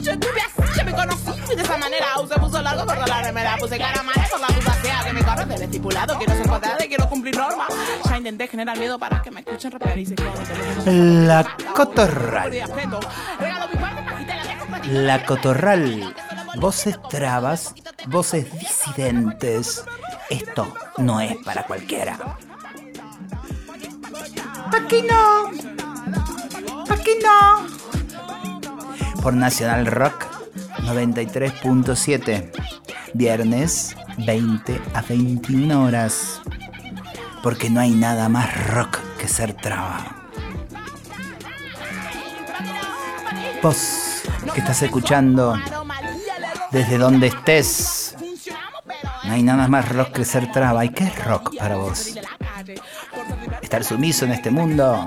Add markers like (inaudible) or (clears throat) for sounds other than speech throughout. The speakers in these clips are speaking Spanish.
Yo tuve así que me conocí de esa manera. Usé puso largo por la remera. Puse cara mal por la sea que me corre del estipulado. Quiero ser cuadrada y quiero cumplir normas. Ya intenté generar miedo para que me escuchen rapear y se queden. La cotorral. La cotorral. Voces trabas, voces disidentes. Esto no es para cualquiera. Aquí no. Aquí no. Por Nacional Rock 93.7. Viernes 20 a 21 horas. Porque no hay nada más rock que ser traba. Vos que estás escuchando desde donde estés. No hay nada más rock que ser traba. ¿Y qué es rock para vos? Estar sumiso en este mundo,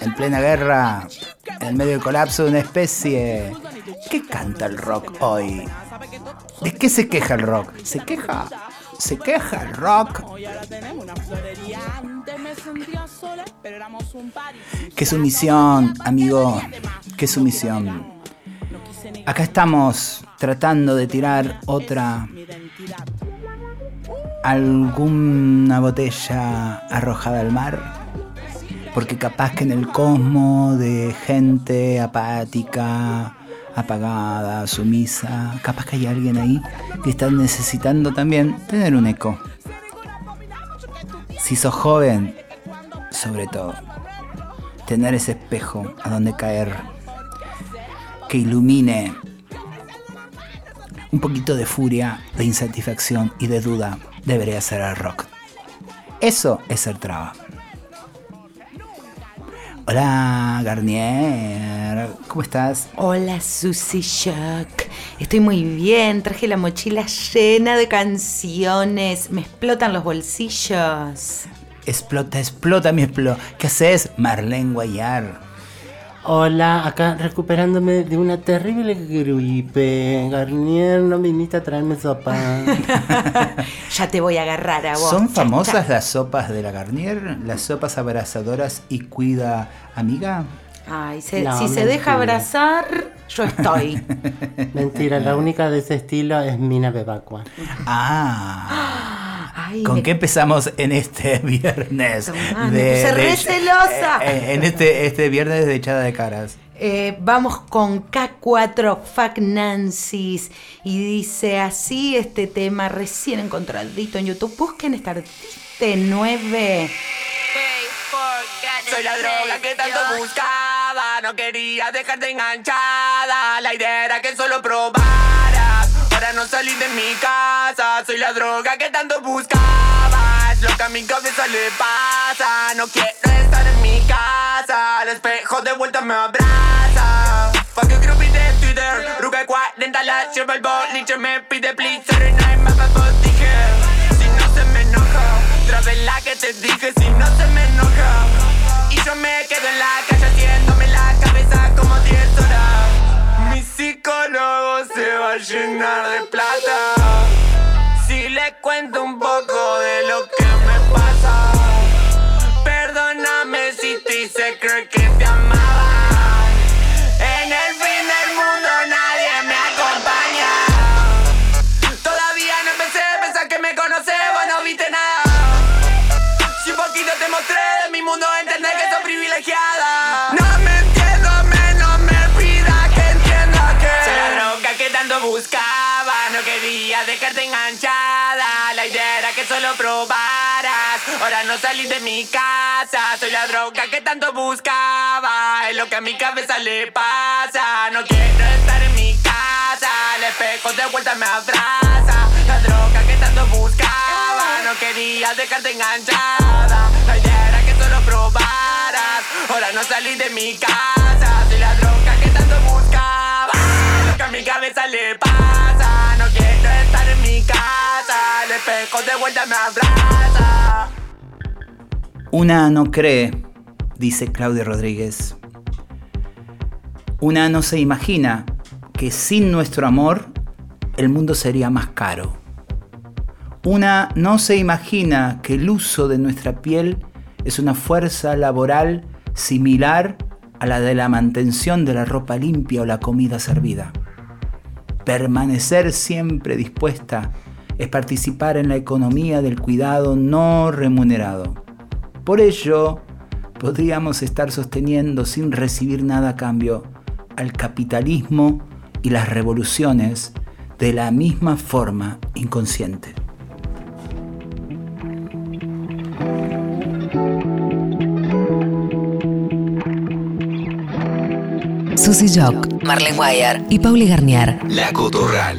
en plena guerra, en medio del colapso de una especie. ¿Qué canta el rock hoy? ¿De qué se queja el rock? ¿Se queja? ¿Se queja el rock? ¿Qué sumisión, amigo? ¿Qué sumisión? Acá estamos tratando de tirar otra alguna botella arrojada al mar. Porque capaz que en el cosmos de gente apática, apagada, sumisa, capaz que hay alguien ahí que está necesitando también tener un eco. Si sos joven, sobre todo, tener ese espejo a donde caer, que ilumine un poquito de furia, de insatisfacción y de duda, debería ser el rock. Eso es ser traba. Hola Garnier, ¿cómo estás? Hola Susie Shock, estoy muy bien, traje la mochila llena de canciones, me explotan los bolsillos. Explota, explota mi explota. ¿Qué haces, Marlene Guayar? Hola, acá recuperándome de una terrible gripe. Garnier, no viniste a traerme sopa. (laughs) ya te voy a agarrar a vos. ¿Son famosas las sopas de la Garnier? ¿Las sopas abrazadoras y cuida amiga? Ay, se, si se deja abrazar, yo estoy. (laughs) mentira, la única de ese estilo es Mina Bebacua. Ah. ¿Con qué empezamos en este (laughs) viernes? de, re celosa. Eh, eh, en este, este viernes de echada de caras. Eh, vamos con K4 Fuck Nancy's y dice así este tema recién encontradito en YouTube. Busquen esta artista 9. Soy la droga que tanto buscaba, no quería dejarte enganchada. La idea era que solo probaras para no salir de mi casa. Soy la droga que tanto buscabas, lo que a mi cabeza le pasa. No quiero estar en mi casa, el espejo de vuelta me abraza. Fuck you, groupie de Twitter, ruga 40 la lleva el boliche, me pide please. Night, me dije, si no se me enoja, otra vez la que te dije, si no se me enoja. Y yo me quedo en la calle haciéndome la cabeza como 10 horas. Mi psicólogo se va a llenar de plata. Si le cuento un poco quería dejarte enganchada. La idea era que solo probaras. Ahora no salís de mi casa. Soy la droga que tanto buscaba. Es lo que a mi cabeza le pasa. No quiero estar en mi casa. El espejo de vuelta me abraza. La droga que tanto buscaba. No quería dejarte enganchada. La idea era que solo probaras. Ahora no salís de mi casa. Soy la droga que tanto buscaba. Lo que a mi cabeza le pasa. El espejo de vuelta me. Una no cree, dice Claudia Rodríguez. Una no se imagina que sin nuestro amor el mundo sería más caro. Una no se imagina que el uso de nuestra piel es una fuerza laboral similar a la de la mantención de la ropa limpia o la comida servida. Permanecer siempre dispuesta es participar en la economía del cuidado no remunerado. Por ello, podríamos estar sosteniendo sin recibir nada a cambio al capitalismo y las revoluciones de la misma forma inconsciente. Susy Jock, Marlene Wire y Pauli Garnier. La Cotorral.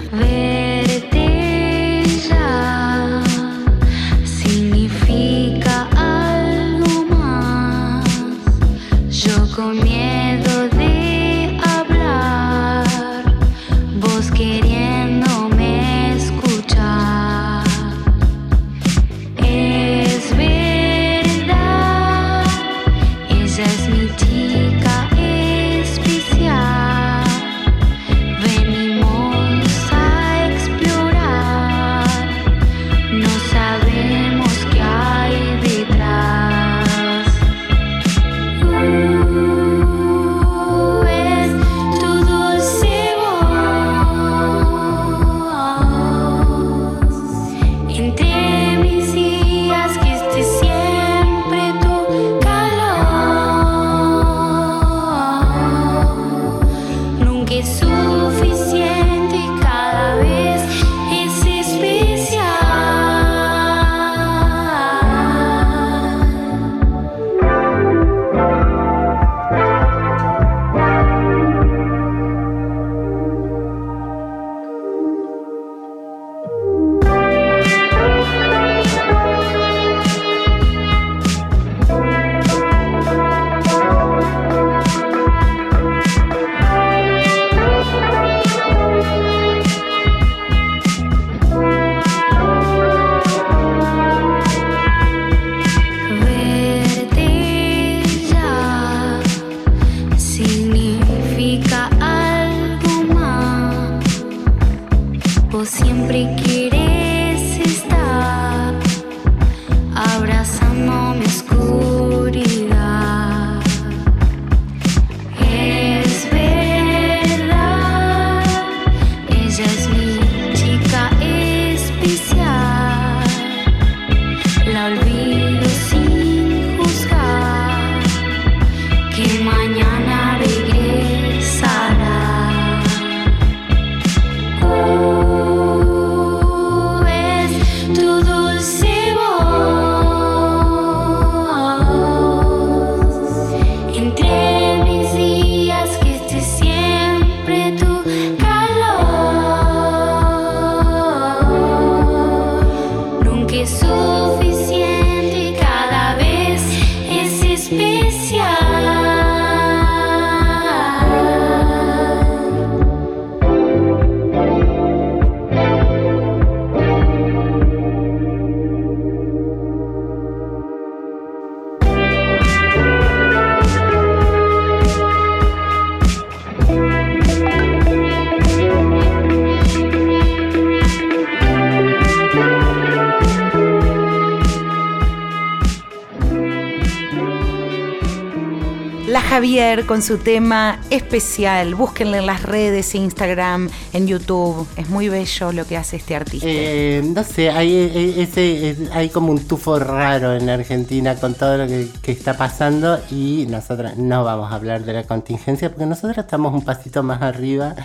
Con su tema especial. Búsquenle en las redes, Instagram, en YouTube. Es muy bello lo que hace este artista. Eh, no sé, hay, ese, como un tufo raro en Argentina con todo lo que, está pasando y nosotros no vamos a hablar de la contingencia porque nosotros estamos un pasito más arriba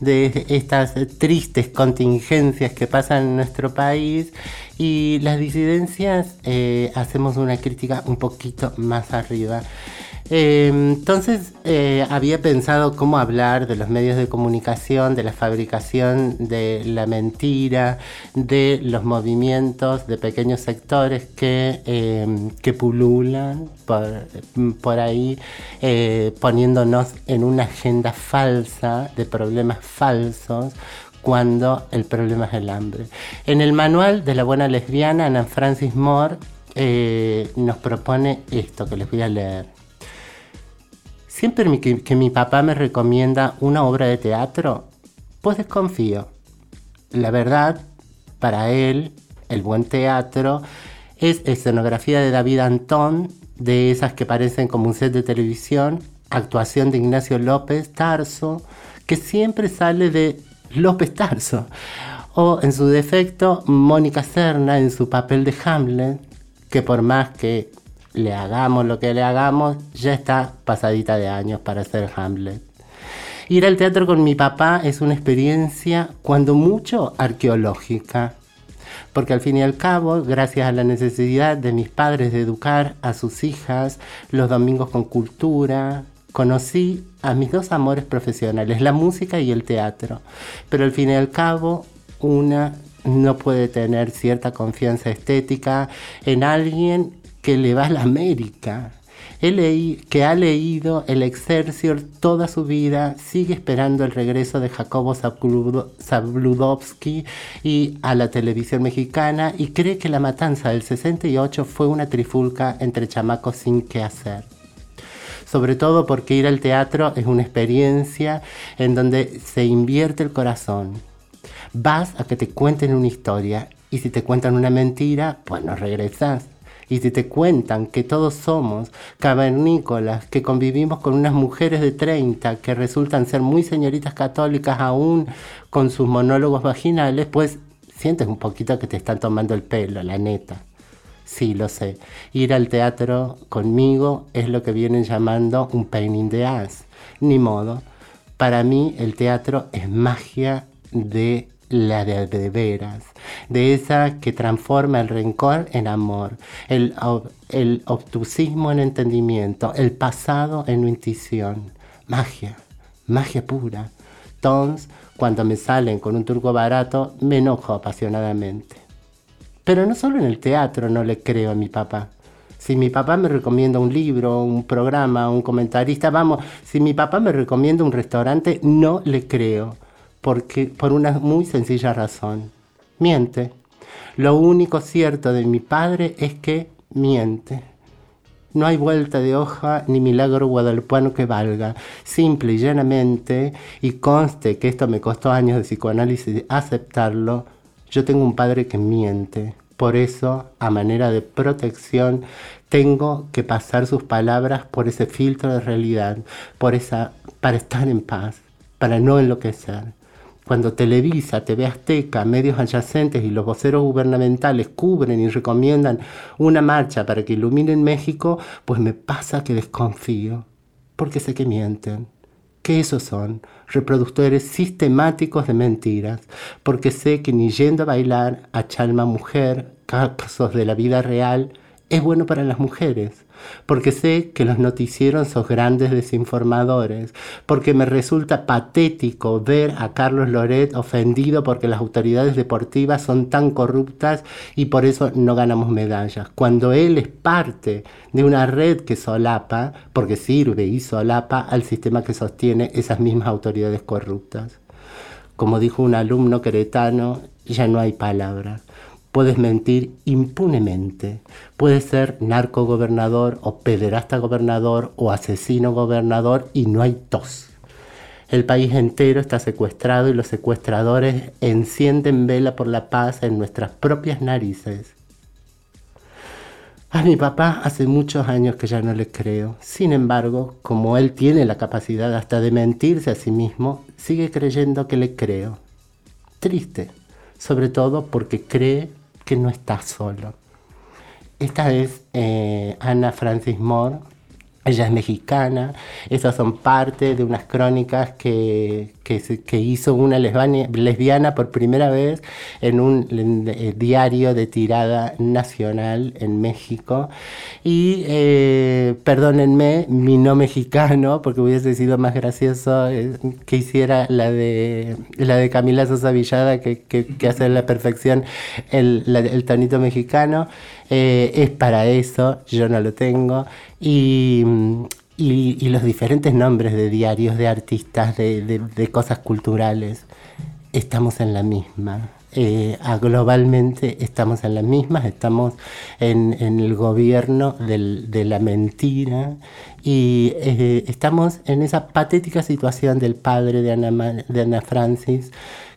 de estas tristes contingencias que pasan en nuestro país y las disidencias eh, hacemos una crítica un poquito más arriba. Eh, entonces eh, había pensado cómo hablar de los medios de comunicación, de la fabricación de la mentira, de los movimientos de pequeños sectores que, eh, que pululan por, por ahí, eh, poniéndonos en una agenda falsa de problemas falsos cuando el problema es el hambre. En el manual de la buena lesbiana, Ana Francis Moore eh, nos propone esto que les voy a leer. Siempre que mi papá me recomienda una obra de teatro, pues desconfío. La verdad, para él, el buen teatro es escenografía de David Antón, de esas que parecen como un set de televisión, actuación de Ignacio López Tarso, que siempre sale de López Tarso. O en su defecto, Mónica Serna en su papel de Hamlet, que por más que le hagamos lo que le hagamos, ya está pasadita de años para ser Hamlet. Ir al teatro con mi papá es una experiencia, cuando mucho, arqueológica. Porque al fin y al cabo, gracias a la necesidad de mis padres de educar a sus hijas los domingos con cultura, conocí a mis dos amores profesionales, la música y el teatro. Pero al fin y al cabo, una no puede tener cierta confianza estética en alguien que le va a la América. He leí, que ha leído el Excelsior toda su vida, sigue esperando el regreso de Jacobo Zabludo- Zabludovsky y a la televisión mexicana y cree que la matanza del 68 fue una trifulca entre chamacos sin qué hacer sobre todo porque ir al teatro es una experiencia en donde se invierte el corazón. Vas a que te cuenten una historia y si te cuentan una mentira, pues no regresas. Y si te cuentan que todos somos cavernícolas, que convivimos con unas mujeres de 30 que resultan ser muy señoritas católicas aún con sus monólogos vaginales, pues sientes un poquito que te están tomando el pelo, la neta. Sí, lo sé. Ir al teatro conmigo es lo que vienen llamando un pain in the ass. Ni modo. Para mí el teatro es magia de la de, de veras, de esa que transforma el rencor en amor, el, el obtusismo en entendimiento, el pasado en intuición. Magia, magia pura. Entonces, cuando me salen con un turco barato, me enojo apasionadamente. Pero no solo en el teatro no le creo a mi papá. Si mi papá me recomienda un libro, un programa, un comentarista, vamos, si mi papá me recomienda un restaurante, no le creo. Porque, por una muy sencilla razón. Miente. Lo único cierto de mi padre es que miente. No hay vuelta de hoja ni milagro guadalupano que valga. Simple y llanamente, y conste que esto me costó años de psicoanálisis aceptarlo, yo tengo un padre que miente. Por eso, a manera de protección, tengo que pasar sus palabras por ese filtro de realidad, por esa, para estar en paz, para no enloquecer. Cuando Televisa, TV Azteca, medios adyacentes y los voceros gubernamentales cubren y recomiendan una marcha para que iluminen México, pues me pasa que desconfío, porque sé que mienten, que esos son reproductores sistemáticos de mentiras, porque sé que ni yendo a bailar a Chalma Mujer, casos de la vida real, es bueno para las mujeres, porque sé que los noticieros son grandes desinformadores, porque me resulta patético ver a Carlos Loret ofendido porque las autoridades deportivas son tan corruptas y por eso no ganamos medallas, cuando él es parte de una red que solapa, porque sirve y solapa al sistema que sostiene esas mismas autoridades corruptas. Como dijo un alumno queretano, ya no hay palabra. Puedes mentir impunemente. Puedes ser narco gobernador o pederasta gobernador o asesino gobernador y no hay tos. El país entero está secuestrado y los secuestradores encienden vela por la paz en nuestras propias narices. A mi papá hace muchos años que ya no le creo. Sin embargo, como él tiene la capacidad hasta de mentirse a sí mismo, sigue creyendo que le creo. Triste, sobre todo porque cree que no está solo. Esta es eh, Ana Francis Moore. Ella es mexicana. Estas son parte de unas crónicas que, que, que hizo una lesbiana por primera vez en un eh, diario de tirada nacional en México. Y eh, perdónenme, mi no mexicano, porque hubiese sido más gracioso eh, que hiciera la de, la de Camila Sosa Villada, que, que, que hace a la perfección el, la- el tonito mexicano. Eh, es para eso, yo no lo tengo. Y, mm, y, y los diferentes nombres de diarios, de artistas, de, de- cosas culturales, estamos en la misma. Eh, globalmente estamos en las mismas, estamos en, el gobierno de la mentira y eh, estamos en esa patética situación del padre de Ana, Ma- de Ana Francis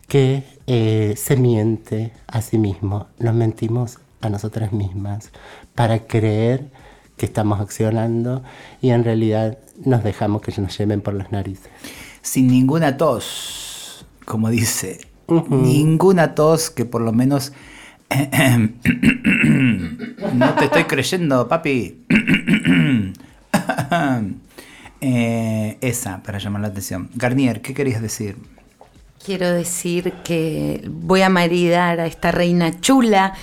que eh, se miente a sí mismo, nos mentimos a nosotras mismas para creer que estamos accionando y en realidad nos dejamos que nos lleven por las narices. Sin ninguna tos. como dice, ninguna tos que por lo menos... (clears throat) no te estoy creyendo, papi. (clears throat) Eh, esa, para llamar la atención. Garnier, ¿qué querías decir? Quiero decir que voy a maridar a esta reina chula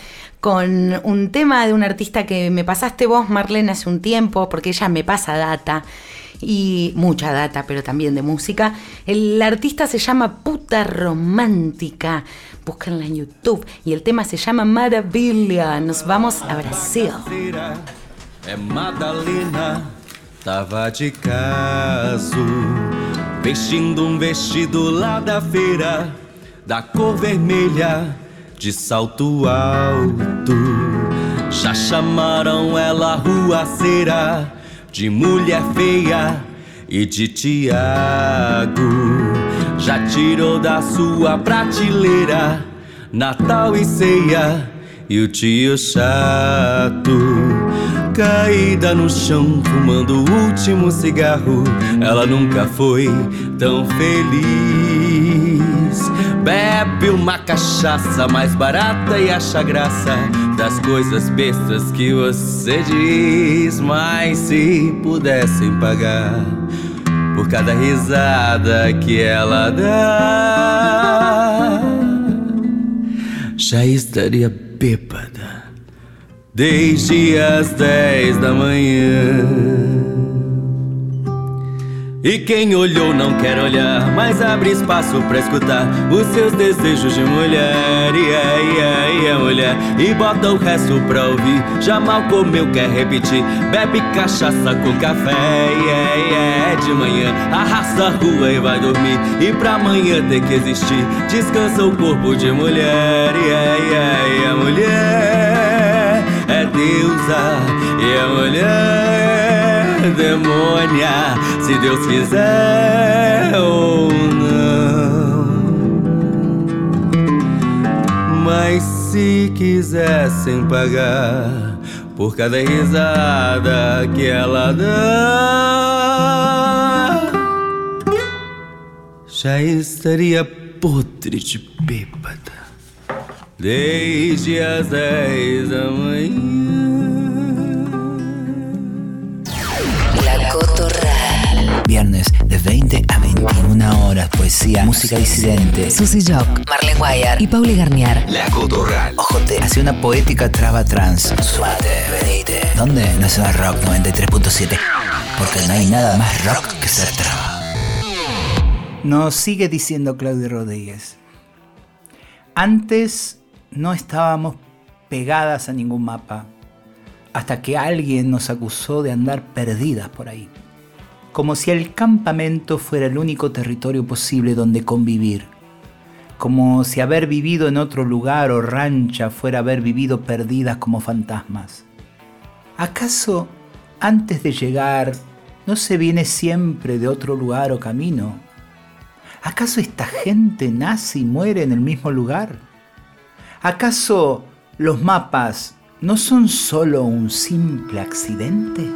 con un tema de un artista que me pasaste vos, Marlene, hace un tiempo, porque ella me pasa data y mucha data, pero también de música. El artista se llama Puta Romántica. Búsquenla en YouTube. Y el tema se llama Maravilla. Nos vamos a Brasil. Madalena, tava de caso, vestindo um vestido lá da da cor vermelha, de salto alto. Já chamaram ela ruaceira, de mulher feia e de Tiago. Já tirou da sua prateleira Natal e ceia e o tio chato. Caída no chão, fumando o último cigarro. Ela nunca foi tão feliz. Bebe uma cachaça mais barata e acha graça das coisas bestas que você diz. Mas se pudessem pagar por cada risada que ela dá, já estaria bêbada desde as dez da manhã. E quem olhou não quer olhar, mas abre espaço pra escutar os seus desejos de mulher. E é, e é, e é mulher. E bota o resto pra ouvir. Já mal comeu, quer repetir. Bebe cachaça com café. E é de manhã. Arrasta a rua e vai dormir. E pra amanhã ter que existir. Descansa o corpo de mulher. É, e é mulher. É deusa. E é mulher demônia, se Deus quiser ou não. Mas se quisessem pagar por cada risada que ela dá, já estaria podre de bêbada desde as dez da manhã. Viernes de 20 a 21 horas, poesía, música disidente. Susy Jock, Marlene Guayar y Pauli Garnier. La Cotorral. Ojote, hace una poética traba trans. Suate, venite. ¿Dónde? Nacional Rock 93.7. Porque no hay nada más rock que ser traba. Nos sigue diciendo Claudio Rodríguez. Antes no estábamos pegadas a ningún mapa, hasta que alguien nos acusó de andar perdidas por ahí. Como si el campamento fuera el único territorio posible donde convivir. Como si haber vivido en otro lugar o rancha fuera haber vivido perdidas como fantasmas. ¿Acaso antes de llegar no se viene siempre de otro lugar o camino? ¿Acaso esta gente nace y muere en el mismo lugar? ¿Acaso los mapas no son solo un simple accidente?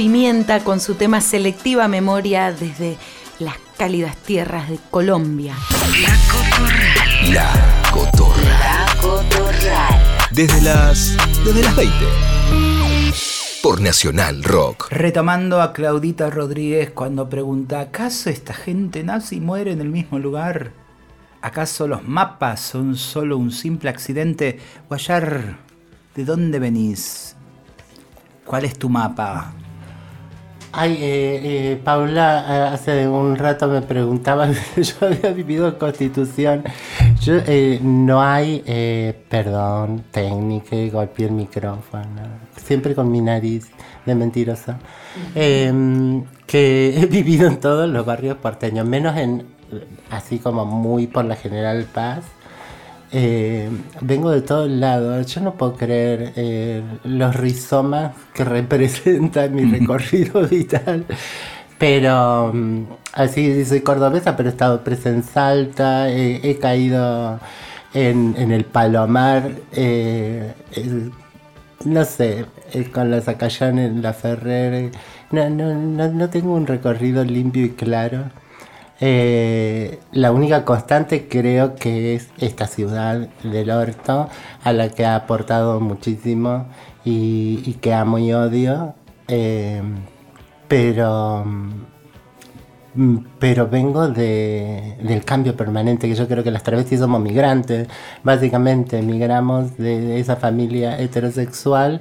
Pimienta con su tema Selectiva Memoria desde las cálidas tierras de Colombia. La Cotorral. Desde las. Desde las 20. Por Nacional Rock. Retomando a Claudita Rodríguez cuando pregunta, ¿acaso esta gente nace y muere en el mismo lugar? ¿Acaso los mapas son solo un simple accidente? Guayar, ¿de dónde venís? ¿Cuál es tu mapa? Ay, eh, eh, Paula, eh, hace un rato me preguntaba, (laughs) yo había vivido en Constitución. Yo, eh, no hay, perdón, técnica, golpeé el micrófono, siempre con mi nariz de mentirosa, Em, que he vivido en todos los barrios porteños, menos en, así como muy por la General Paz. Eh, vengo de todos lados. Yo no puedo creer eh, los rizomas que (laughs) representa mi recorrido (laughs) vital. Pero mm, así soy cordobesa, pero he estado presa en Salta, he, he caído en, en el Palomar, eh, no sé, eh, con la Zacayán en la Ferrer. eh, No, no, no, no tengo un recorrido limpio y claro. Eh, la única constante creo que es esta ciudad del orto a la que ha aportado muchísimo y, que amo y odio. eh, pero, mm, pero vengo de, del cambio permanente, que yo creo que las travestis somos migrantes. Básicamente migramos de esa familia heterosexual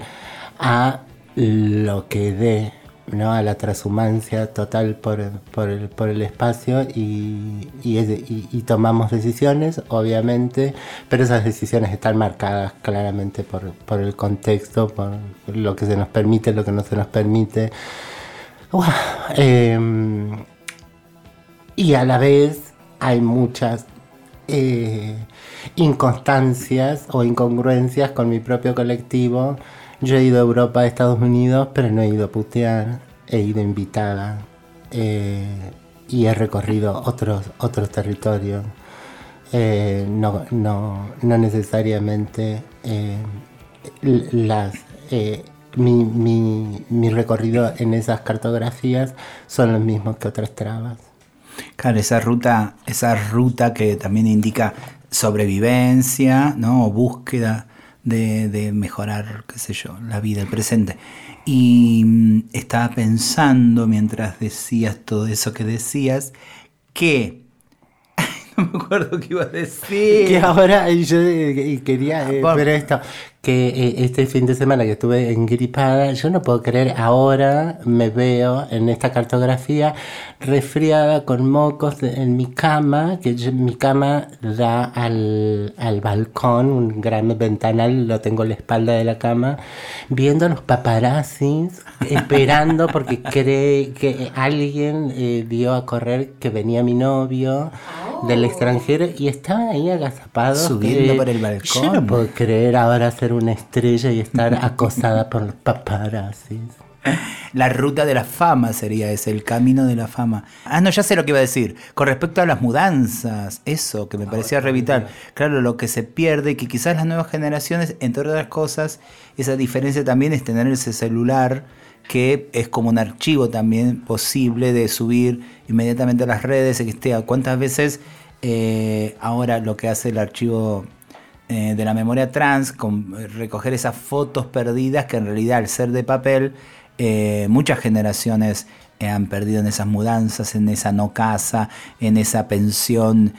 a lo que dé, ¿no? a la transhumancia total por, por, el, por el espacio y, y, tomamos decisiones, obviamente, pero esas decisiones están marcadas claramente por, por el contexto, por lo que se nos permite, lo que no se nos permite. Em, y a la vez hay muchas eh, inconstancias o incongruencias con mi propio colectivo. Yo he ido a Europa, a Estados Unidos, pero no he ido a putear, he ido invitada eh, y he recorrido otros, otros territorios. Eh, no, no, no necesariamente eh, las, eh, mi, mi, mi recorrido en esas cartografías son los mismos que otras trabas. Claro, esa ruta, esa ruta que también indica sobrevivencia, ¿no? O búsqueda de, mejorar, qué sé yo, la vida, el presente. Y mm, estaba pensando mientras decías todo eso que decías, que no (laughs) me acuerdo qué iba a decir. Que ahora yo eh, quería eh, ver esto, que eh, este fin de semana que estuve en Gripada, yo no puedo creer, ahora me veo en esta cartografía resfriada con mocos de- en mi cama, que yo- mi cama da al, al balcón, un gran ventanal, lo tengo a la espalda de la cama, viendo a los paparazzis, esperando porque cree que alguien eh, dio a correr que venía mi novio del extranjero y estaban ahí agazapados. Subiendo que por el Yo balcón. no puedo creer ahora ser una estrella y estar (laughs) acosada por los paparazzis. La ruta de la fama sería ese, el camino de la fama. Ah, no, ya sé lo que iba a decir. Con respecto a las mudanzas, eso que me parecía revital. Claro, lo que se pierde, que quizás las nuevas generaciones, entre otras cosas, esa diferencia también es tener ese celular que es como un archivo también posible de subir inmediatamente a las redes, esté. ¿Cuántas veces eh, ahora lo que hace el archivo eh, de la memoria trans, con eh, recoger esas fotos perdidas que en realidad al ser de papel, muchas generaciones han perdido en esas mudanzas, en esa no casa, en esa pensión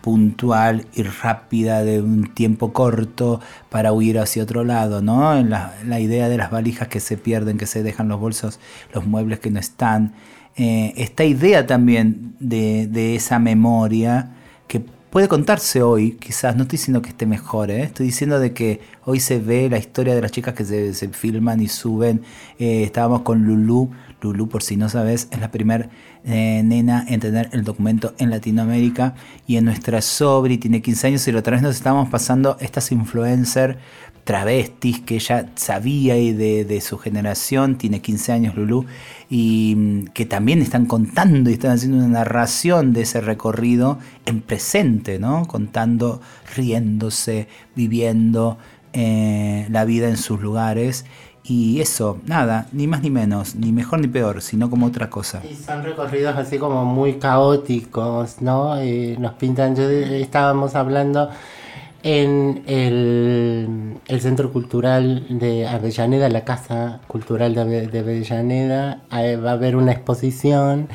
puntual y rápida de un tiempo corto para huir hacia otro lado, ¿no? La, la idea de las valijas que se pierden, que se dejan los bolsos, los muebles que no están. Eh, esta idea también de, esa memoria que puede contarse hoy, quizás, no estoy diciendo que esté mejor, ¿eh? estoy diciendo de que hoy se ve la historia de las chicas que se, se filman y suben. Eh, estábamos con Lulu, Lulu por si no sabes, es la primera nena en tener el documento en Latinoamérica y en nuestra Sobri tiene 15 años y la otra vez nos estábamos pasando estas influencers travestis que ella sabía y de, de su generación, tiene 15 años Lulu, y mm, que también están contando y están haciendo una narración de ese recorrido en presente, ¿no? Contando, riéndose, viviendo eh, la vida en sus lugares. Y eso, nada, ni más ni menos, ni mejor ni peor, sino como otra cosa. Y son recorridos así como muy caóticos, ¿no? Eh, nos pintan, yo eh, estábamos hablando en el, el Centro Cultural de Avellaneda, la Casa Cultural de, de Avellaneda, va a haber una exposición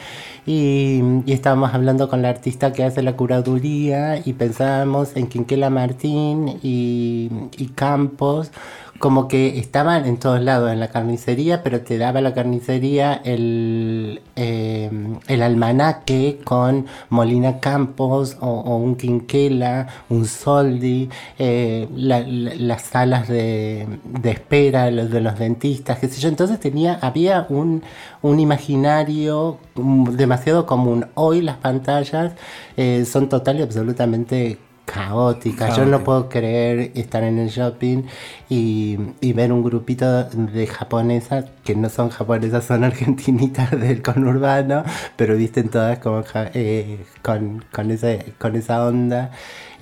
y, y estábamos hablando con la artista que hace la curaduría y pensábamos en Quinquela Martín y, y Campos como que estaban en todos lados en la carnicería, pero te daba la carnicería el, eh, el almanaque con Molina Campos o, un Quinquela, un Soldi, eh, la- la- las salas de, de espera los de los dentistas, qué sé yo. Entonces tenía, había un, un imaginario mm, demasiado común. Hoy las pantallas eh, son total y absolutamente caóticas. Yo no puedo creer estar en el shopping y, y ver un grupito de japonesas que no son japonesas, son argentinitas (laughs) del conurbano, pero visten todas como ja- eh, con, con, ese, con esa onda.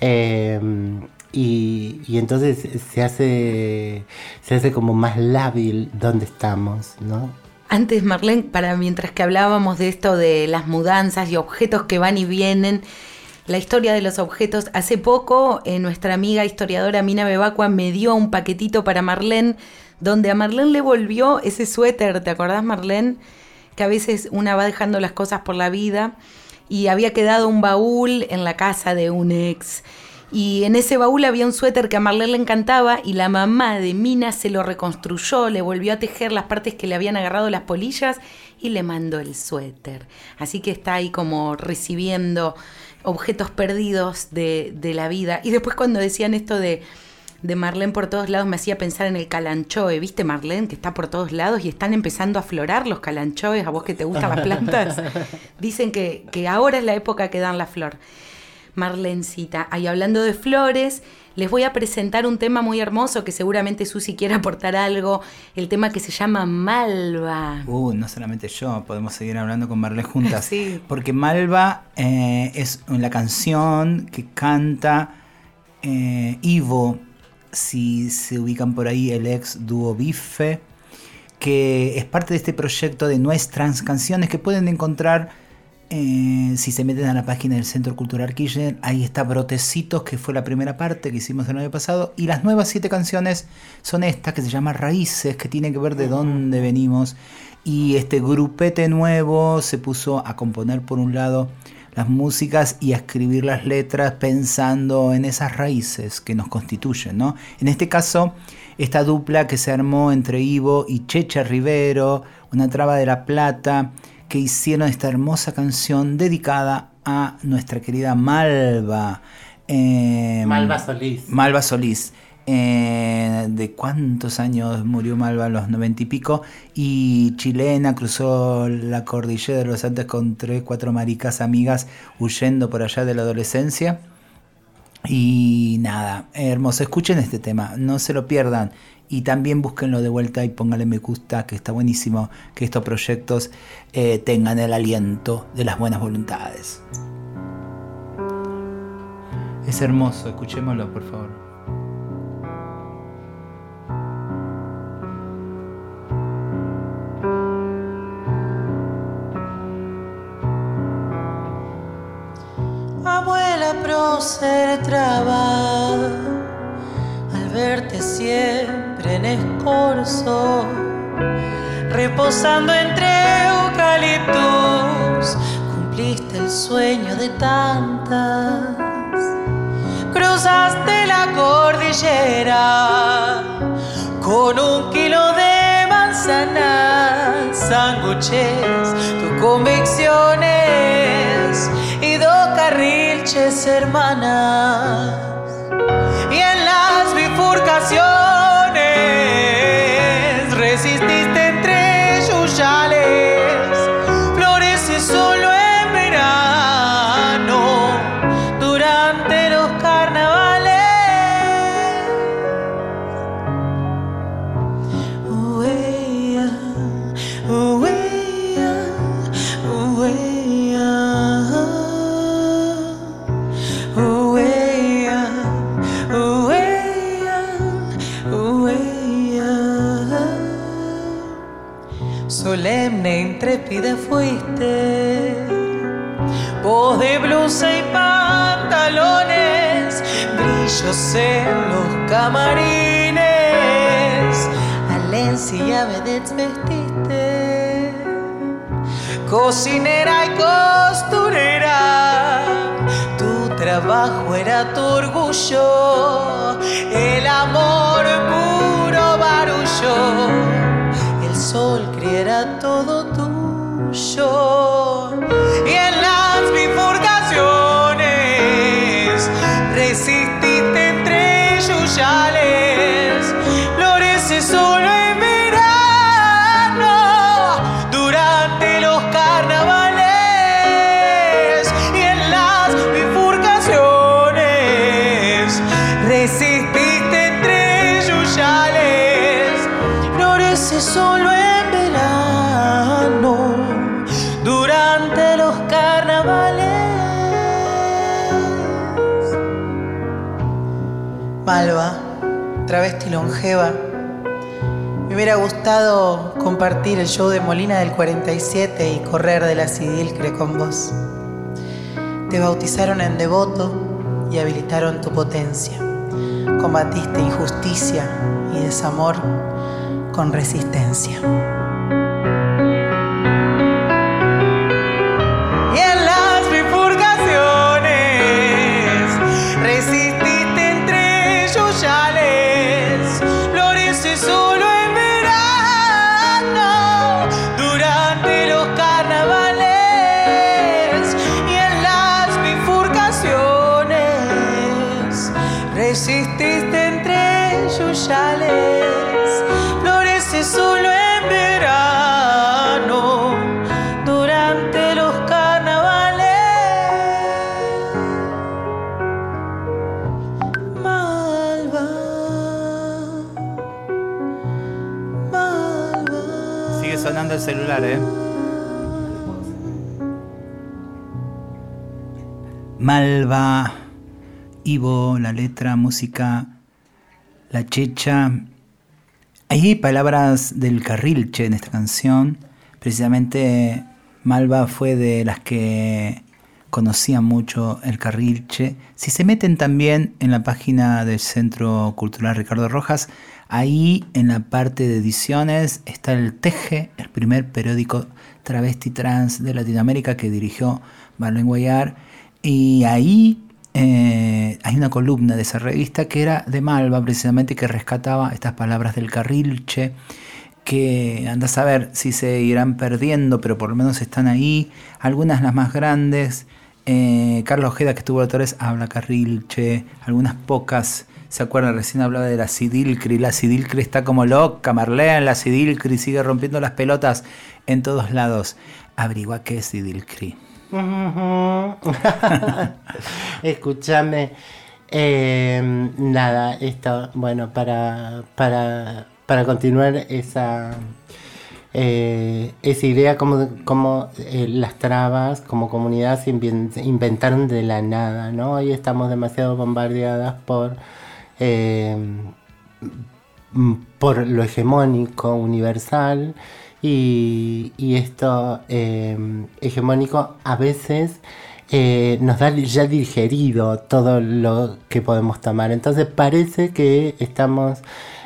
Eh, y, y entonces se hace, se hace como más lábil donde estamos, ¿no? Antes, Marlene, para mientras que hablábamos de esto de las mudanzas y objetos que van y vienen, la historia de los objetos, hace poco eh, nuestra amiga historiadora Mina Bebacua me dio un paquetito para Marlene, donde a Marlene le volvió ese suéter, ¿te acordás Marlene? Que a veces una va dejando las cosas por la vida y había quedado un baúl en la casa de un ex. Y en ese baúl había un suéter que a Marlene le encantaba y la mamá de Mina se lo reconstruyó, le volvió a tejer las partes que le habían agarrado las polillas y le mandó el suéter. Así que está ahí como recibiendo objetos perdidos de, de la vida. Y después cuando decían esto de, de Marlene por todos lados me hacía pensar en el calanchoe, ¿viste Marlene? Que está por todos lados y están empezando a aflorar los calanchoes, a vos que te gustan las plantas. (laughs) Dicen que, que ahora es la época que dan la flor. Marlencita, ahí hablando de flores, les voy a presentar un tema muy hermoso que seguramente Susi quiere aportar algo, el tema que se llama Malva. Uh, no solamente yo, podemos seguir hablando con Marlene juntas. (laughs) Sí. Porque Malva eh, es la canción que canta eh, Ivo si se ubican por ahí, el ex dúo Bife, que es parte de este proyecto de nuestras canciones que pueden encontrar eh, si se meten a la página del Centro Cultural Kirchner. Ahí está Brotecitos, que fue la primera parte que hicimos el año pasado. Y las nuevas siete canciones son estas, que se llama Raíces, que tienen que ver de dónde venimos. Y este grupete nuevo se puso a componer por un lado las músicas y a escribir las letras pensando en esas raíces que nos constituyen, ¿no? En este caso, esta dupla que se armó entre Ivo y Checha Rivero, una traba de la plata, que hicieron esta hermosa canción dedicada a nuestra querida Malva. Eh, Malva Solís. Malva Solís. Eh, de cuántos años murió Malva, a los noventa y pico, y chilena, cruzó la cordillera de los Andes con tres, cuatro maricas amigas huyendo por allá de la adolescencia. Y nada, hermoso, escuchen este tema, no se lo pierdan. Y también búsquenlo de vuelta y pónganle me gusta, que está buenísimo que estos proyectos eh, tengan el aliento de las buenas voluntades. Es hermoso, escuchémoslo por favor. Prócer traba al verte siempre en escorzo, reposando entre eucaliptus, cumpliste el sueño de tantas. Cruzaste la cordillera con un kilo de manzanas, sándwiches, tus convicciones hermanas. Y en las bifurcaciones en los camarines, Alencia vedette vestiste cocinera y costurera. Tu trabajo era tu orgullo, el amor puro barullo. El sol criera todo tuyo. se longeva. Me hubiera gustado compartir el show de Molina del 47 y correr de la Sidilcre con vos. Te bautizaron en devoto y habilitaron tu potencia. Combatiste injusticia y desamor con resistencia. ¿Eh? Malva, Ivo, la letra, música La Checha. Hay palabras del carrilche en esta canción. Precisamente Malva fue de las que conocían mucho el carrilche. Si se meten también en la página del Centro Cultural Ricardo Rojas, ahí en la parte de ediciones está el Teje, el primer periódico travesti trans de Latinoamérica que dirigió Marlene Guayar. Y ahí eh, hay una columna de esa revista que era de Malva, precisamente, que rescataba estas palabras del carrilche, que anda a saber si se irán perdiendo, pero por lo menos están ahí. Algunas las más grandes. eh, Carlos Ojeda, que estuvo autores, habla carrilche. Algunas pocas. ¿Se acuerdan? Recién hablaba de la Sidilcri. La Sidilcri está como loca. Marlene, la Sidilcri sigue rompiendo las pelotas en todos lados. Averigua qué es Sidilcri. (laughs) Escúchame. eh, nada, esto, bueno, para, para, para continuar esa, eh, esa idea, como, como eh, las trabas como comunidad se inventaron de la nada, ¿no? Hoy estamos demasiado bombardeadas por. Mm, por lo hegemónico universal y, esto eh, hegemónico a veces eh, nos da ya digerido todo lo que podemos tomar. Entonces parece que estamos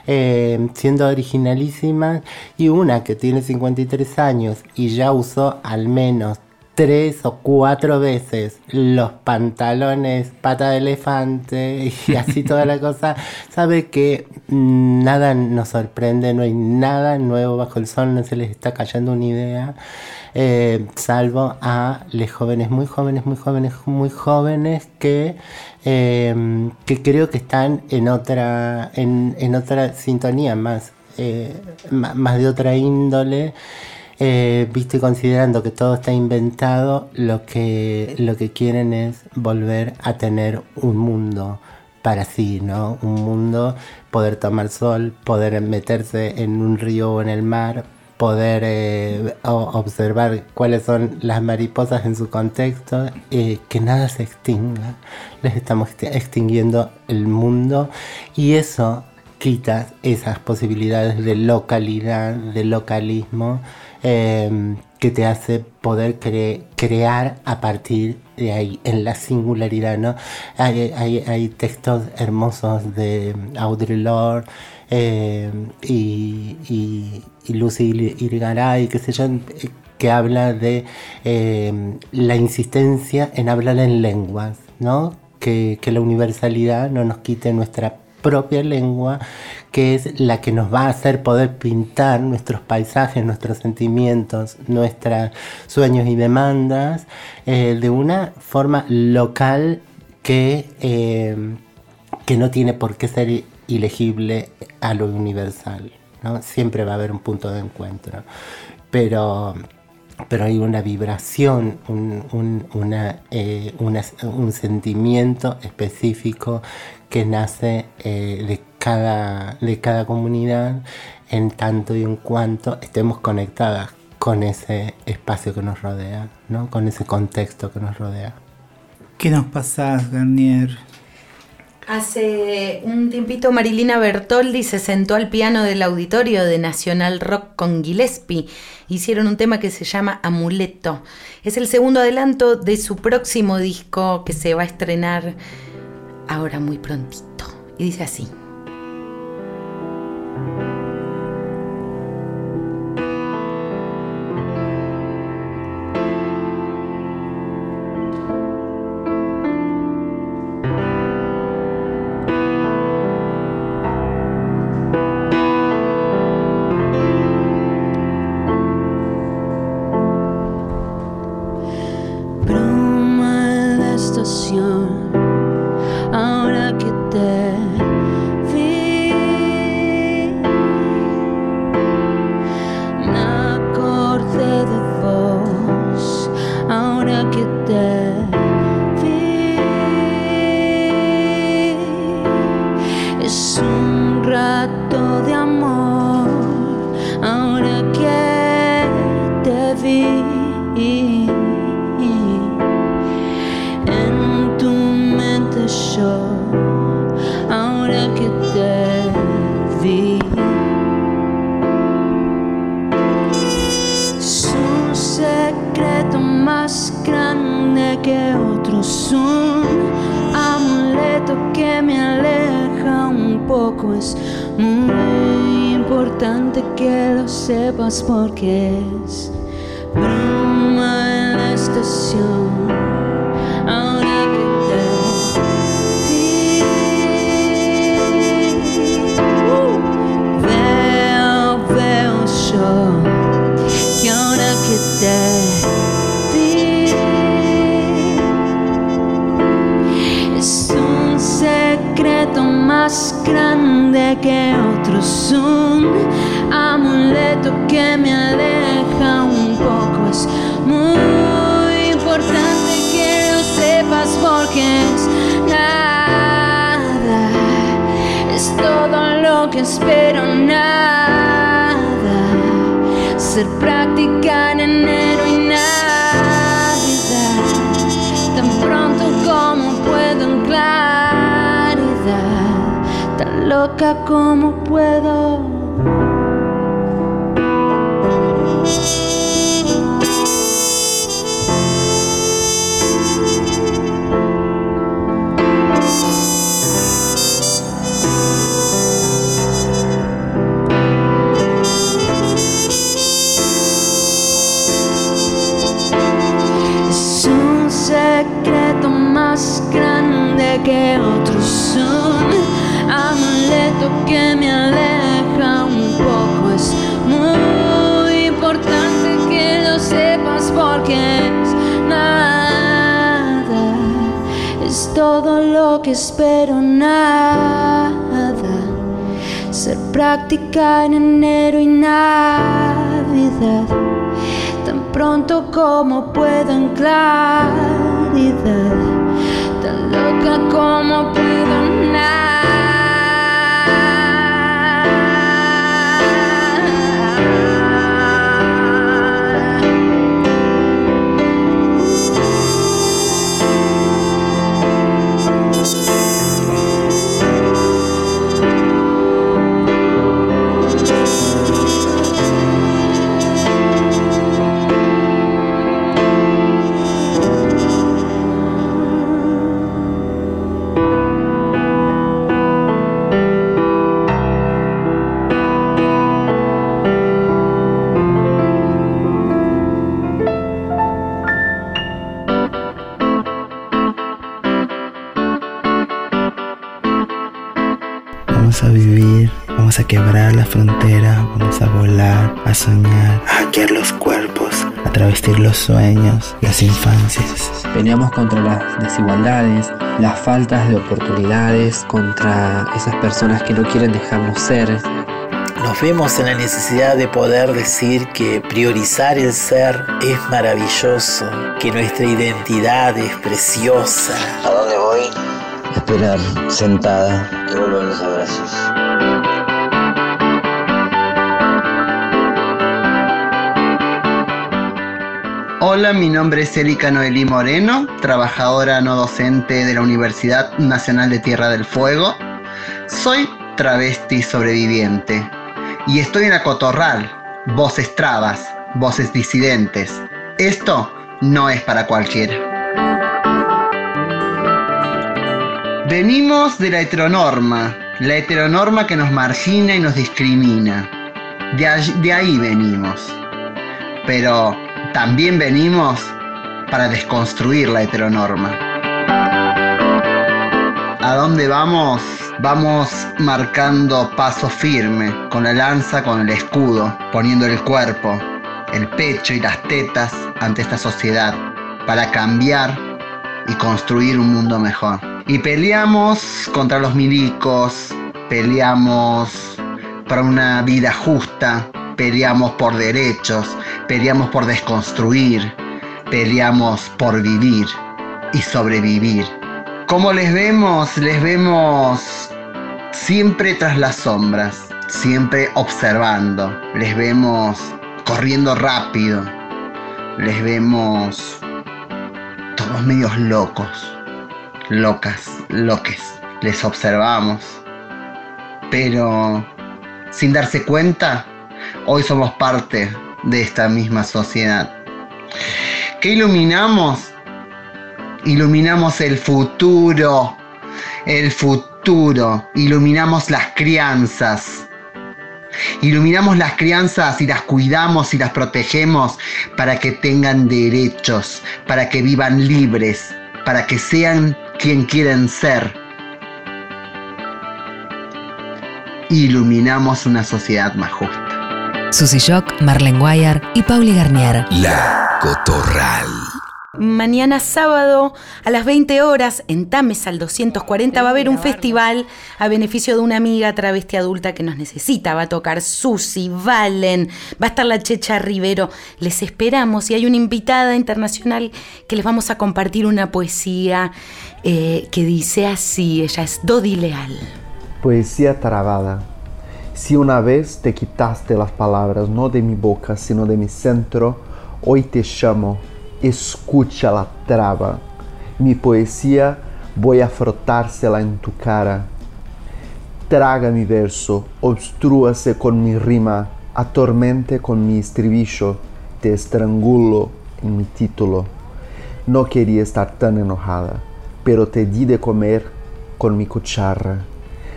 eh, siendo originalísimas y una que tiene 53 años y ya usó al menos tres o cuatro veces los pantalones pata de elefante (laughs) y así toda la cosa, sabe que nada nos sorprende, no hay nada nuevo bajo el sol, no se les está cayendo una idea, eh, salvo a los jóvenes, muy jóvenes, muy jóvenes, muy jóvenes que, eh, que creo que están en otra, en, en otra sintonía más, eh, más de otra índole. Eh, visto y considerando que todo está inventado, lo que, lo que quieren es volver a tener un mundo para sí, ¿no? Un mundo, poder tomar sol, poder meterse en un río o en el mar, poder eh, observar cuáles son las mariposas en su contexto, eh, que nada se extinga. Les estamos exti- extinguiendo el mundo y eso quita esas posibilidades de localidad, de localismo, eh, que te hace poder cre- crear a partir de ahí, en la singularidad, ¿no? Hay, hay- textos hermosos de Audre Lorde eh, y, y, Lucy Ir- Irigaray, qué sé yo, eh, que habla de eh, la insistencia en hablar en lenguas, ¿no? Que, que la universalidad no nos quite nuestra propia lengua, que es la que nos va a hacer poder pintar nuestros paisajes, nuestros sentimientos, nuestros sueños y demandas eh, de una forma local que, eh, que no tiene por qué ser ilegible a lo universal. ¿no? Siempre va a haber un punto de encuentro. Pero pero hay una vibración, un, un- eh, sentimiento específico que nace eh, de, cada, de cada comunidad en tanto y en cuanto estemos conectadas con ese espacio que nos rodea, ¿no? con ese contexto que nos rodea. ¿Qué nos pasás, Garnier? Hace un tiempito Marilina Bertoldi se sentó al piano del auditorio de Nacional Rock con Gillespie. Hicieron un tema que se llama Amuleto. Es el segundo adelanto de su próximo disco que se va a estrenar ahora muy prontito. Y dice así. Importante que lo sepas porque es ser práctica en enero y Navidad. Tan pronto como puedo en claridad, tan loca como puedo. Que otros. Un amuleto que me aleja un poco. Es muy importante que lo sepas porque es nada. Es todo lo que espero, nada. Ser práctica en enero y Navidad tan pronto como puedo en claridad, loca como puedo nadar. Frontera, vamos a volar, a soñar, a hackear los cuerpos, a travestir los sueños, las infancias. Peleamos contra las desigualdades, las faltas de oportunidades, contra esas personas que no quieren dejarnos ser. Nos vemos en la necesidad de poder decir que priorizar el ser es maravilloso, que nuestra identidad es preciosa. ¿A dónde voy? Esperar sentada que vuelvan los abrazos. Hola, mi nombre es Erika Noelí Moreno, trabajadora no docente de la Universidad Nacional de Tierra del Fuego. Soy travesti sobreviviente y estoy en Acotorral, voces trabas, voces disidentes. Esto no es para cualquiera. Venimos de la heteronorma, la heteronorma que nos margina y nos discrimina. De, de ahí venimos. Pero también venimos para desconstruir la heteronorma. ¿A dónde vamos? Vamos marcando paso firme, con la lanza, con el escudo, poniendo el cuerpo, el pecho y las tetas ante esta sociedad, para cambiar y construir un mundo mejor. Y peleamos contra los milicos, peleamos por una vida justa, peleamos por derechos, peleamos por desconstruir, peleamos por vivir y sobrevivir. ¿Cómo les vemos? Les vemos siempre tras las sombras, siempre observando. Les vemos corriendo rápido. Les vemos todos medios locos, locas, loques. Les observamos. Pero sin darse cuenta, hoy somos parte de esta misma sociedad. ¿Qué iluminamos? iluminamos el futuro, el futuro, iluminamos las crianzas. Iluminamos las crianzas y las cuidamos y las protegemos para que tengan derechos, para que vivan libres, para que sean quien quieren ser. Iluminamos una sociedad más justa. Susy Shock, Marlene Guayar y Pauli Garnier. La Cotorral. Mañana sábado a las 20 horas en Tames al 240 va a haber un festival a beneficio de una amiga travesti adulta que nos necesita. Va a tocar Susi, Valen, va a estar la Checha Rivero. Les esperamos y hay una invitada internacional que les vamos a compartir una poesía eh, que dice así, ella es Dodi Leal. Poesía trabada. Si una vez te quitaste las palabras no de mi boca, sino de mi centro, hoy te llamo escucha la traba. Mi poesía voy a frotársela en tu cara. Traga mi verso, obstrúase con mi rima, atormente con mi estribillo, te estrangulo en mi título. No quería estar tan enojada, pero te di de comer con mi cuchara.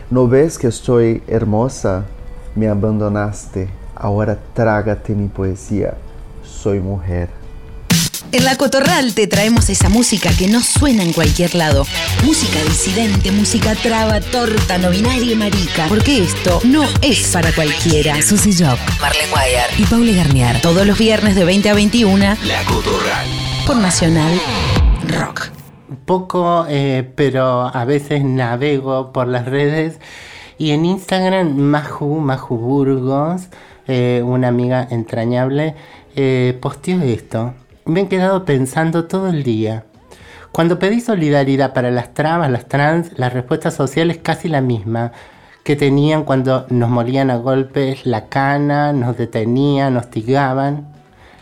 ¿No ves que estoy hermosa? Me abandonaste, ahora trágate mi poesía. Soy mujer. En La Cotorral te traemos esa música que no suena en cualquier lado. Música disidente, música traba, torta, no binaria y marica. Porque esto no es para cualquiera. Susy Jock, Marlene Guayar y Pauli Garnier. Todos los viernes de 20 a 21 La Cotorral. por Nacional Rock. Poco, eh, pero a veces navego por las redes y en Instagram Maju, Maju Burgos, eh, una amiga entrañable, eh, posteó esto. Me he quedado pensando todo el día. Cuando pedí solidaridad para las trabas, las trans, la respuesta social es casi la misma que tenían cuando nos molían a golpes la cana, nos detenían, nos hostigaban.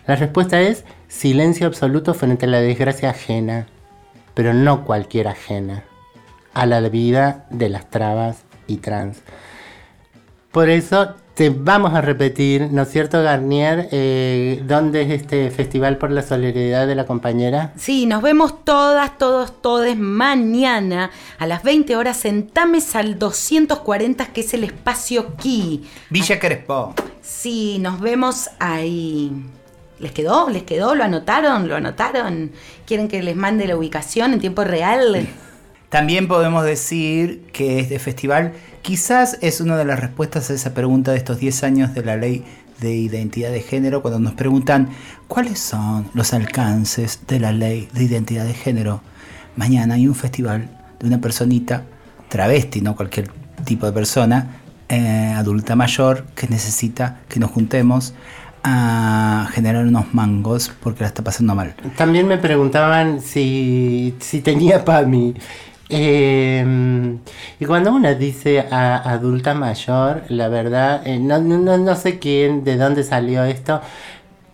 La respuesta es silencio absoluto frente a la desgracia ajena, pero no cualquier ajena, a la vida de las trabas y trans. Por eso te vamos a repetir, ¿no es cierto, Garnier? Eh, ¿Dónde es este Festival por la Solidaridad de la Compañera? Sí, nos vemos todas, todos, todes mañana a las 20 horas en Tames al 240, que es el espacio Key. Villa Crespo. Sí, nos vemos ahí. ¿Les quedó? ¿Les quedó? ¿Lo anotaron? ¿Lo anotaron? ¿Quieren que les mande la ubicación en tiempo real? También podemos decir que este festival quizás es una de las respuestas a esa pregunta de estos 10 años de la ley de identidad de género, cuando nos preguntan cuáles son los alcances de la ley de identidad de género. Mañana hay un festival de una personita travesti, no cualquier tipo de persona, eh, adulta mayor, que necesita que nos juntemos a generar unos mangos porque la está pasando mal. También me preguntaban si, si tenía PAMI. Eh, y cuando uno dice a adulta mayor, la verdad, eh, no, no, no- no sé quién, de dónde salió esto,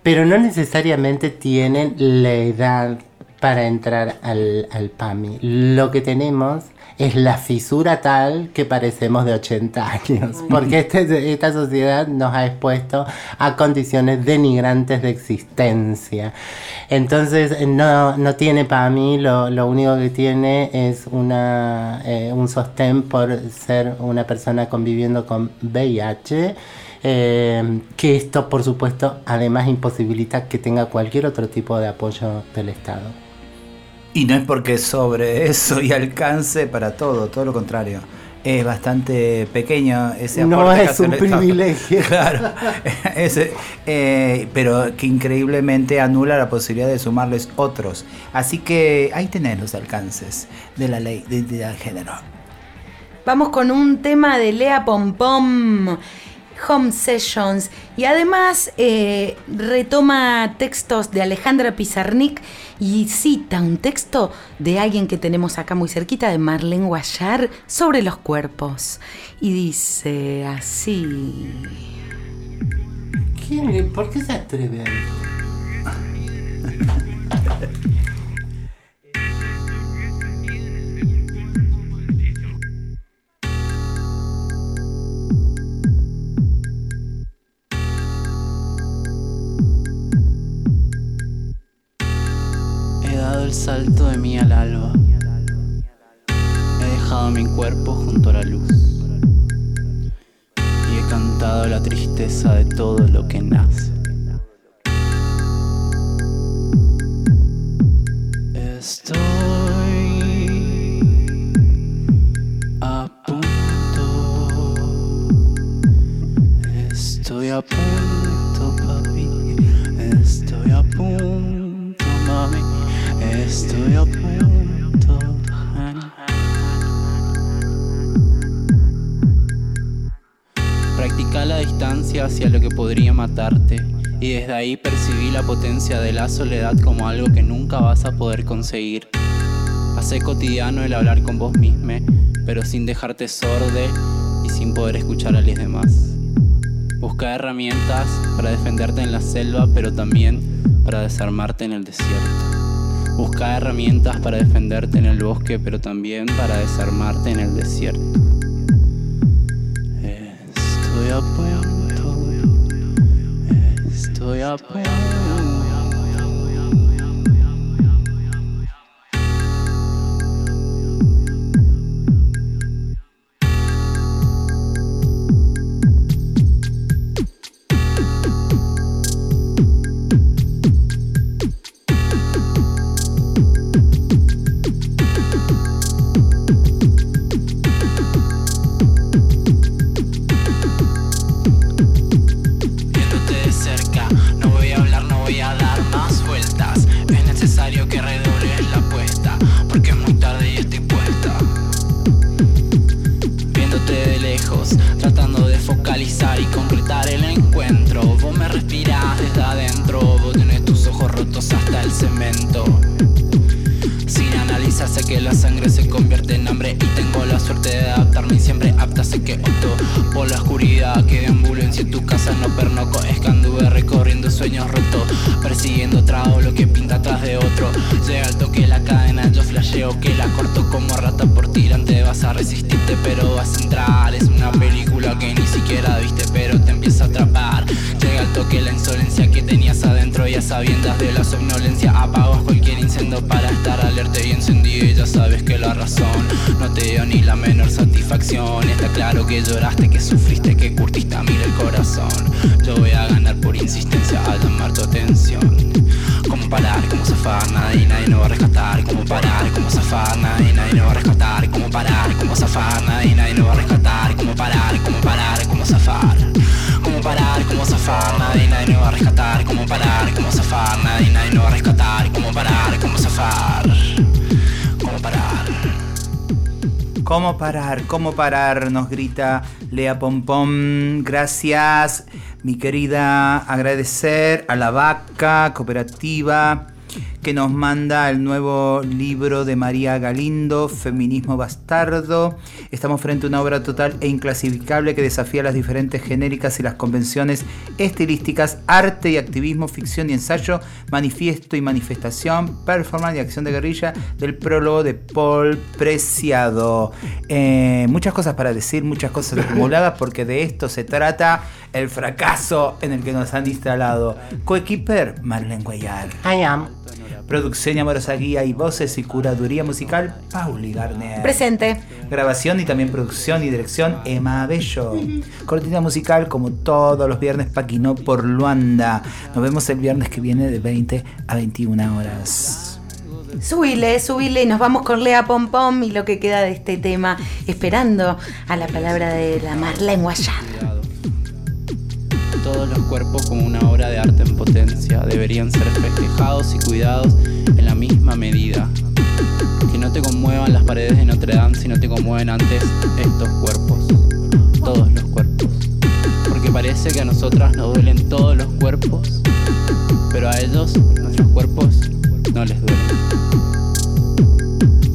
pero no necesariamente tienen la edad para entrar al, al PAMI. Lo que tenemos es la fisura tal que parecemos de 80 años, porque este- esta sociedad nos ha expuesto a condiciones denigrantes de existencia. Entonces no, no tiene PAMI, lo, lo único que tiene es una, eh, un sostén por ser una persona conviviendo con VIH. eh, que esto, por supuesto, además imposibilita que tenga cualquier otro tipo de apoyo del Estado. Y no es porque sobre eso y alcance para todo, todo lo contrario. Es bastante pequeño ese No aporte que es un privilegio. (laughs) Claro. (laughs) Ese, eh, pero que increíblemente anula la posibilidad de sumarles otros. Así que ahí tenés los alcances de la ley de identidad de género. Vamos con un tema de Lea Pompom, Home Sessions, y además eh, retoma textos de Alejandra Pizarnik y cita un texto de alguien que tenemos acá muy cerquita, de Marlene Guayar, sobre los cuerpos. Y dice así. ¿Quién, ¿Por qué se atreve a esto? (laughs) Salto de mí al alba. He dejado mi cuerpo junto a la luz. Y he cantado la tristeza de todo lo que nace. Estoy a punto. Estoy a punto, hacia lo que podría matarte. Y desde ahí percibí la potencia de la soledad como algo que nunca vas a poder conseguir. Hacé cotidiano el hablar con vos mismo, pero sin dejarte sorde y sin poder escuchar a los demás. Busca herramientas para defenderte en la selva, pero también para desarmarte en el desierto. Busca herramientas para defenderte en el bosque, pero también para desarmarte en el desierto. Estoy a punto. Estoy a punto. Llega al yo flasheo que la corto como rata por tirante. Vas a resistirte pero vas a entrar. Es una película que ni siquiera viste pero te empieza a atrapar. Llega al toque la insolencia que tenías adentro y a sabiendas de la somnolencia apagas cualquier incendio para estar alerta y encendido. Y ya sabes que la razón no te dio ni la menor satisfacción. Está claro que lloraste que sufriste que curtiste a mí el corazón. Yo voy a ganar por insistencia a llamar tu atención. Cómo parar, cómo zafar, nadie, nadie no va a rescatar. Cómo parar, cómo zafar, nadie, nadie no va a rescatar cómo parar, cómo zafar, nadie, nadie no va a rescatar cómo parar, cómo parar, cómo zafar cómo parar, cómo zafar, nadie, nadie no va a rescatar cómo parar, cómo zafar, nadie, nadie va a rescatar cómo parar, cómo zafar cómo parar ¿Cómo parar? ¿Cómo parar? Nos grita Lea Pompom. Gracias, mi querida. Agradecer a la vaca cooperativa que nos manda el nuevo libro de María Galindo, Feminismo Bastardo. Estamos frente a una obra total e inclasificable que desafía las diferentes genéricas y las convenciones estilísticas, arte y activismo, ficción y ensayo, manifiesto y manifestación, performance y acción de guerrilla del prólogo de Paul Preciado. Eh, muchas cosas para decir, muchas cosas acumuladas, porque de esto se trata el fracaso en el que nos han instalado. Coequiper, Marlene Guayar. I am. Producción y amorosa guía y voces y curaduría musical, Pauli Garner. Presente. Grabación y también producción y dirección, Emma Bello. Cortina musical, como todos los viernes, Paquino por Luanda. Nos vemos el viernes que viene de 20 a 21 horas. Subile, subile y nos vamos con Lea Pom Pom y lo que queda de este tema, esperando a la palabra de la Marlene Guayar. Todos los cuerpos como una obra de arte en potencia deberían ser festejados y cuidados en la misma medida. Que no te conmuevan las paredes de Notre Dame si no te conmueven antes estos cuerpos. Todos los cuerpos. Porque parece que a nosotras nos duelen todos los cuerpos, pero a ellos, nuestros cuerpos, no les duelen.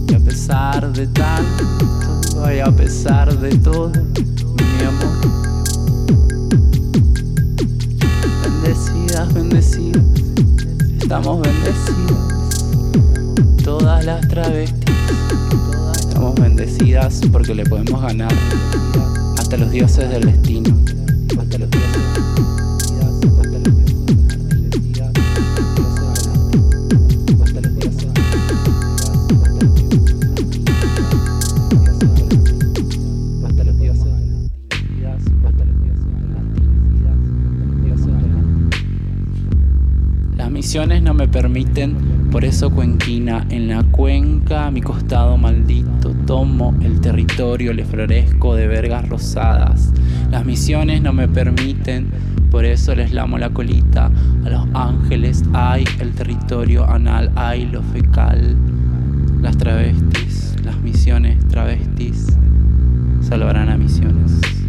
Y a pesar de tanto, y a pesar de todo, mi amor. Bendecidas, bendecidas, estamos bendecidas. Todas las travestis, estamos bendecidas porque le podemos ganar hasta los dioses del destino. Misiones no me permiten, por eso cuenquina, en la cuenca, a mi costado maldito, tomo el territorio, le florezco de vergas rosadas. Las misiones no me permiten, por eso les lamo la colita a los ángeles, hay el territorio anal, hay lo fecal. Las travestis, las misiones travestis salvarán a misiones.